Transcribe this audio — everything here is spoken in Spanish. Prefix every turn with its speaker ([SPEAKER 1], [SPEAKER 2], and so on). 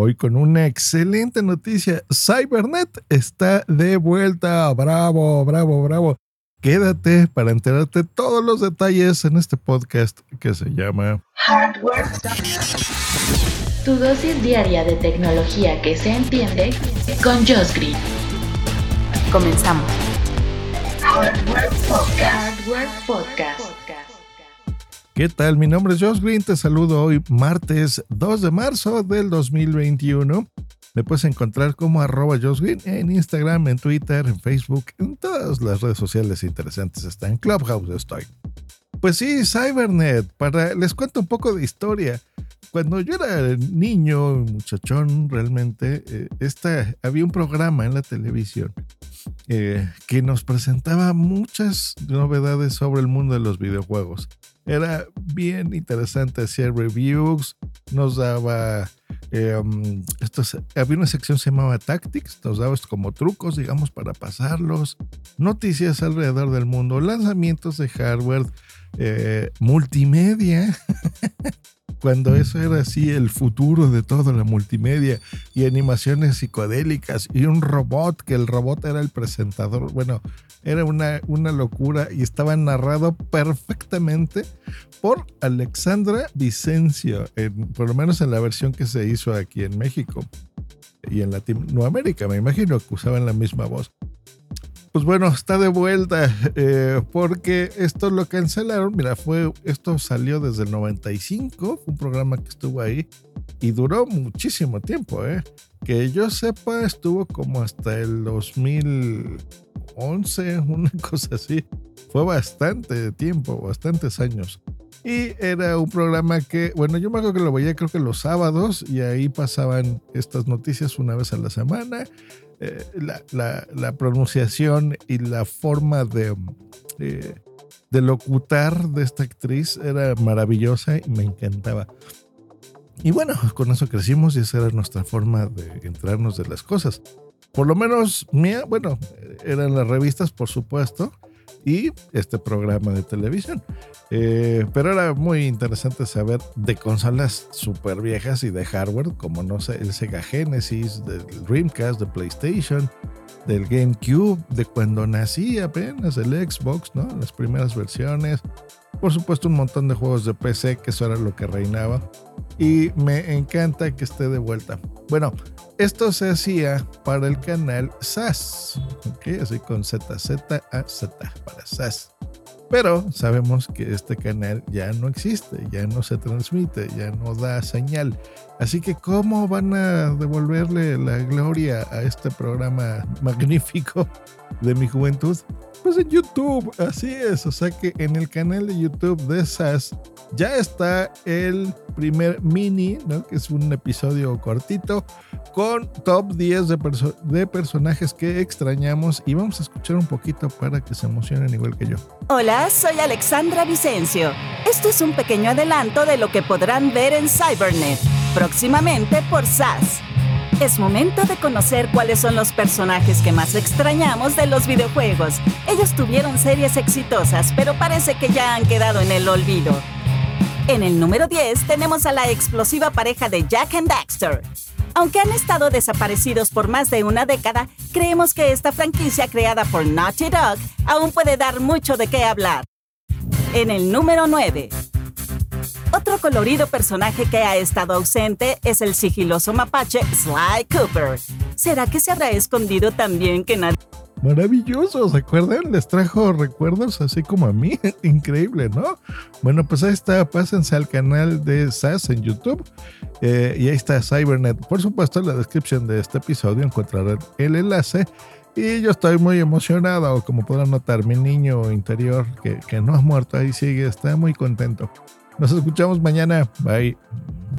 [SPEAKER 1] Hoy con una excelente noticia. Cybernet está de vuelta. Bravo, bravo, bravo. Quédate para enterarte todos los detalles en este podcast que se llama
[SPEAKER 2] Hardware. Tu dosis diaria de tecnología que se entiende con Josh Green.
[SPEAKER 3] Comenzamos.
[SPEAKER 2] Hardware Podcast. Hardware Podcast.
[SPEAKER 1] ¿Qué tal? Mi nombre es Josh Green. Te saludo hoy, martes 2 de marzo del 2021. Me puedes encontrar como arroba Josh Green en Instagram, en Twitter, en Facebook, en todas las redes sociales interesantes. Está en Clubhouse, estoy. Pues sí, Cybernet. Para, les cuento un poco de historia. Cuando yo era niño, muchachón, realmente, eh, había un programa en la televisión eh, que nos presentaba muchas novedades sobre el mundo de los videojuegos. Era bien interesante, hacía reviews, nos daba... eh, había una sección que se llamaba Tactics, nos daba como trucos, digamos, para pasarlos, noticias alrededor del mundo, lanzamientos de hardware, eh, multimedia, cuando eso era así el futuro de todo, la multimedia, y animaciones psicodélicas, y un robot, que el robot era el presentador, bueno, era una, una locura y estaba narrado perfectamente por Alexandra Vicencio, en- por lo menos en la versión que se hizo aquí en México y en Latinoamérica, me imagino que usaban la misma voz. Pues bueno, está de vuelta eh, porque esto lo cancelaron. Mira, fue esto salió desde el 95, fue un programa que estuvo ahí y duró muchísimo tiempo, ¿eh? Que yo sepa, estuvo como hasta el 2011, una cosa así. Fue bastante tiempo, bastantes años. Y era un programa que, bueno, yo me acuerdo que lo veía creo que los sábados y ahí pasaban estas noticias una vez a la semana. Eh, la, la- pronunciación y la forma de, eh, de locutar de esta actriz era maravillosa y me encantaba. Y bueno, con eso crecimos y esa era nuestra forma de entrarnos de las cosas. Por lo menos mía, bueno, eran las revistas, por supuesto, y este programa de televisión. Eh, pero era muy interesante saber de consolas súper viejas y de hardware, como no sé, el Sega Genesis, del Dreamcast, de PlayStation, del GameCube, de cuando nací apenas, el Xbox, ¿no? Las primeras versiones. Por supuesto, un montón de juegos de PC, que eso era lo que reinaba. Y me encanta que esté de vuelta. Bueno, esto se hacía para el canal SAS, ¿ok? Así con Z, Z, A, Z, para SAS. Pero sabemos que este canal ya no existe, ya no se transmite, ya no da señal. Así que, ¿cómo van a devolverle la gloria a este programa magnífico de mi juventud? Pues en YouTube, así es. O sea que en el canal de YouTube de SAS ya está el primer mini, ¿no? que es un episodio cortito, con top 10 de, perso- de personajes que extrañamos. Y vamos a escuchar un poquito para que se emocionen igual que yo.
[SPEAKER 3] Hola, soy Alexandra Vicencio. Esto es un pequeño adelanto de lo que podrán ver en Cybernet, próximamente por SAS. Es momento de conocer cuáles son los personajes que más extrañamos de los videojuegos. Ellos tuvieron series exitosas, pero parece que ya han quedado en el olvido. En el número 10 tenemos a la explosiva pareja de Jack and Daxter. Aunque han estado desaparecidos por más de una década, creemos que esta franquicia creada por Naughty Dog aún puede dar mucho de qué hablar. En el número 9. Otro colorido personaje que ha estado ausente es el sigiloso mapache Sly Cooper. ¿Será que se habrá escondido también que nadie...
[SPEAKER 1] Maravilloso, ¿se acuerdan? Les trajo recuerdos así como a mí. Increíble, ¿no? Bueno, pues ahí está, pásense al canal de SAS en YouTube eh, y ahí está Cybernet. Por supuesto, en la descripción de este episodio encontrarán el enlace. Y yo estoy muy emocionado, como podrán notar, mi niño interior que, que no ha muerto, ahí sigue, está muy contento. Nos escuchamos mañana. Bye.